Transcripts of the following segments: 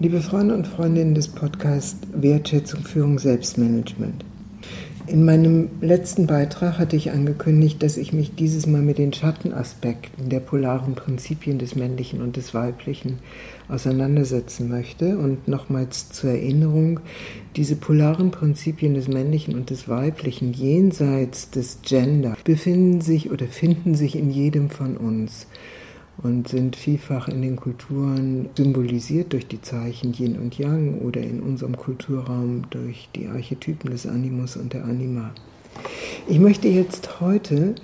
Liebe Freunde und Freundinnen des Podcasts Wertschätzung, Führung, Selbstmanagement. In meinem letzten Beitrag hatte ich angekündigt, dass ich mich dieses Mal mit den Schattenaspekten der polaren Prinzipien des Männlichen und des Weiblichen auseinandersetzen möchte. Und nochmals zur Erinnerung, diese polaren Prinzipien des Männlichen und des Weiblichen jenseits des Gender befinden sich oder finden sich in jedem von uns und sind vielfach in den Kulturen symbolisiert durch die Zeichen Yin und Yang oder in unserem Kulturraum durch die Archetypen des Animus und der Anima. Ich möchte jetzt heute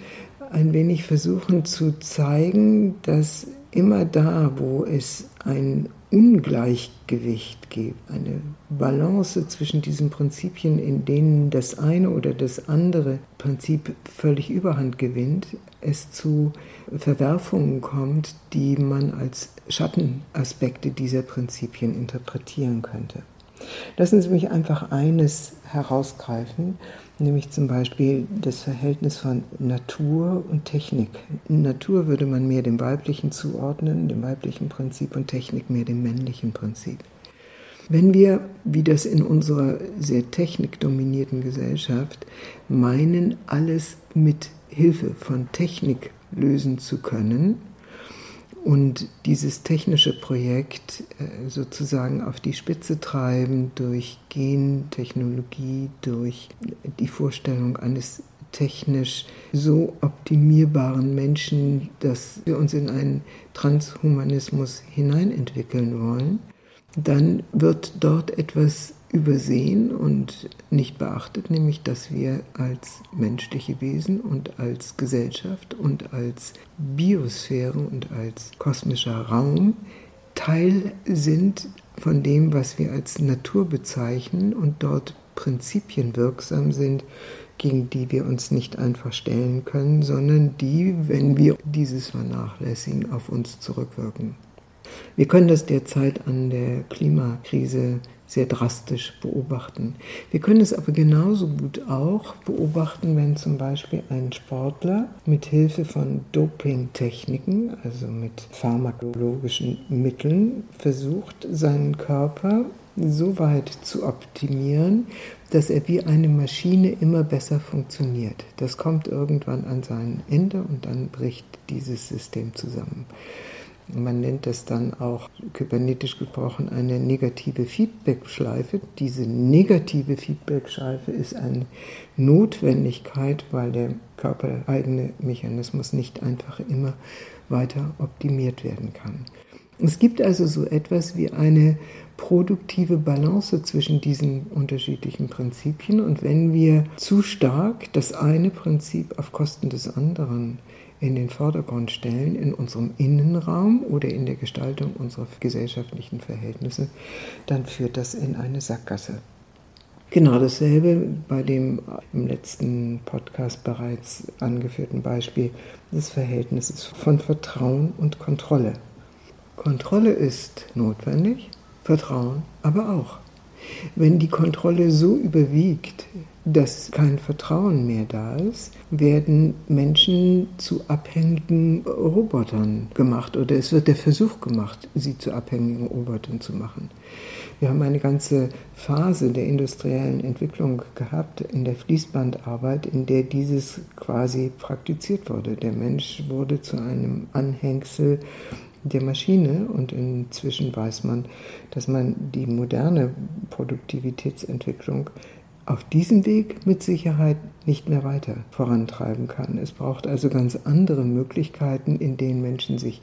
ein wenig versuchen zu zeigen, dass immer da, wo es ein Ungleichgewicht gibt, eine Balance zwischen diesen Prinzipien, in denen das eine oder das andere Prinzip völlig überhand gewinnt, es zu Verwerfungen kommt, die man als Schattenaspekte dieser Prinzipien interpretieren könnte. Lassen Sie mich einfach eines herausgreifen, nämlich zum Beispiel das Verhältnis von Natur und Technik. Natur würde man mehr dem weiblichen zuordnen, dem weiblichen Prinzip, und Technik mehr dem männlichen Prinzip. Wenn wir, wie das in unserer sehr technikdominierten Gesellschaft, meinen, alles mit Hilfe von Technik lösen zu können, und dieses technische Projekt äh, sozusagen auf die Spitze treiben durch Gentechnologie, durch die Vorstellung eines technisch so optimierbaren Menschen, dass wir uns in einen Transhumanismus hineinentwickeln wollen, dann wird dort etwas übersehen und nicht beachtet, nämlich dass wir als menschliche Wesen und als Gesellschaft und als Biosphäre und als kosmischer Raum Teil sind von dem, was wir als Natur bezeichnen und dort Prinzipien wirksam sind, gegen die wir uns nicht einfach stellen können, sondern die, wenn wir dieses vernachlässigen, auf uns zurückwirken. Wir können das derzeit an der Klimakrise sehr drastisch beobachten. Wir können es aber genauso gut auch beobachten, wenn zum Beispiel ein Sportler mit Hilfe von Dopingtechniken, also mit pharmakologischen Mitteln, versucht, seinen Körper so weit zu optimieren, dass er wie eine Maschine immer besser funktioniert. Das kommt irgendwann an sein Ende und dann bricht dieses System zusammen. Man nennt das dann auch kybernetisch gesprochen eine negative Feedback-Schleife. Diese negative Feedback-Schleife ist eine Notwendigkeit, weil der körpereigene Mechanismus nicht einfach immer weiter optimiert werden kann. Es gibt also so etwas wie eine produktive Balance zwischen diesen unterschiedlichen Prinzipien und wenn wir zu stark das eine Prinzip auf Kosten des anderen in den Vordergrund stellen in unserem Innenraum oder in der Gestaltung unserer gesellschaftlichen Verhältnisse, dann führt das in eine Sackgasse. Genau dasselbe bei dem im letzten Podcast bereits angeführten Beispiel des Verhältnisses von Vertrauen und Kontrolle. Kontrolle ist notwendig, Vertrauen aber auch. Wenn die Kontrolle so überwiegt, dass kein Vertrauen mehr da ist, werden Menschen zu abhängigen Robotern gemacht oder es wird der Versuch gemacht, sie zu abhängigen Robotern zu machen. Wir haben eine ganze Phase der industriellen Entwicklung gehabt in der Fließbandarbeit, in der dieses quasi praktiziert wurde. Der Mensch wurde zu einem Anhängsel der Maschine und inzwischen weiß man, dass man die moderne Produktivitätsentwicklung auf diesem Weg mit Sicherheit nicht mehr weiter vorantreiben kann. Es braucht also ganz andere Möglichkeiten, in denen Menschen sich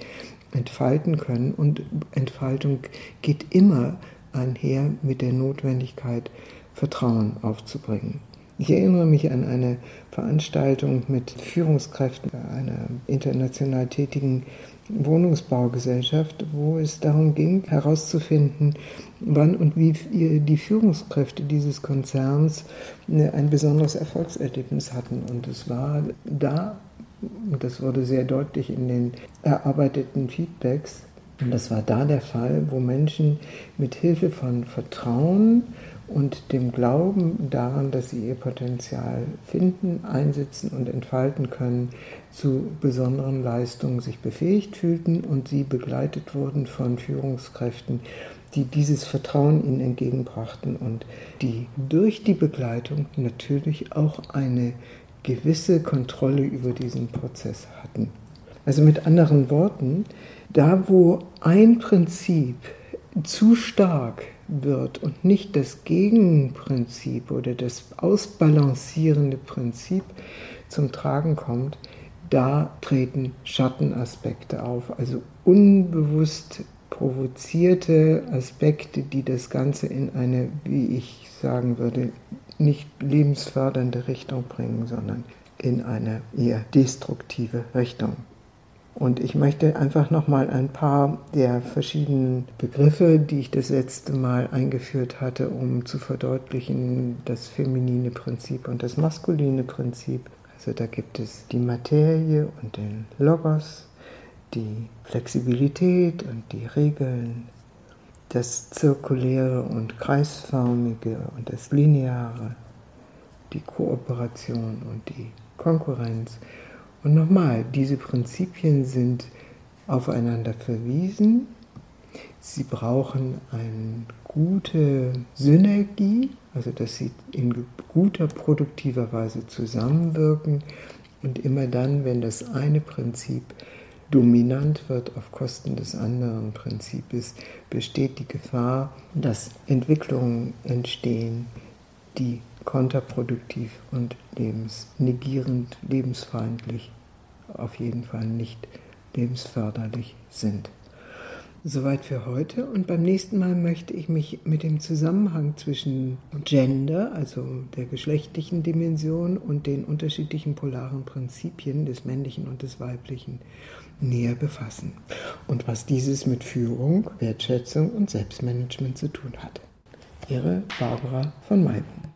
entfalten können und Entfaltung geht immer einher mit der Notwendigkeit, Vertrauen aufzubringen. Ich erinnere mich an eine Veranstaltung mit Führungskräften einer international tätigen Wohnungsbaugesellschaft, wo es darum ging, herauszufinden, wann und wie die Führungskräfte dieses Konzerns ne, ein besonderes Erfolgserlebnis hatten. Und es war da, und das wurde sehr deutlich in den erarbeiteten Feedbacks, und das war da der Fall, wo Menschen mit Hilfe von Vertrauen und dem Glauben daran, dass sie ihr Potenzial finden, einsetzen und entfalten können, zu besonderen Leistungen sich befähigt fühlten und sie begleitet wurden von Führungskräften, die dieses Vertrauen ihnen entgegenbrachten und die durch die Begleitung natürlich auch eine gewisse Kontrolle über diesen Prozess hatten. Also mit anderen Worten, da wo ein Prinzip zu stark wird und nicht das Gegenprinzip oder das ausbalancierende Prinzip zum Tragen kommt, da treten Schattenaspekte auf, also unbewusst provozierte Aspekte, die das Ganze in eine, wie ich sagen würde, nicht lebensfördernde Richtung bringen, sondern in eine eher destruktive Richtung. Und ich möchte einfach nochmal ein paar der verschiedenen Begriffe, die ich das letzte Mal eingeführt hatte, um zu verdeutlichen, das feminine Prinzip und das maskuline Prinzip. Also da gibt es die Materie und den Logos, die Flexibilität und die Regeln, das Zirkuläre und Kreisförmige und das Lineare, die Kooperation und die Konkurrenz. Und nochmal, diese Prinzipien sind aufeinander verwiesen. Sie brauchen eine gute Synergie, also dass sie in guter, produktiver Weise zusammenwirken. Und immer dann, wenn das eine Prinzip dominant wird auf Kosten des anderen Prinzips, besteht die Gefahr, dass Entwicklungen entstehen, die kontraproduktiv und lebensnegierend, lebensfeindlich, auf jeden Fall nicht lebensförderlich sind. Soweit für heute und beim nächsten Mal möchte ich mich mit dem Zusammenhang zwischen Gender, also der geschlechtlichen Dimension und den unterschiedlichen polaren Prinzipien des männlichen und des weiblichen näher befassen und was dieses mit Führung, Wertschätzung und Selbstmanagement zu tun hat. Ihre Barbara von Maibohm.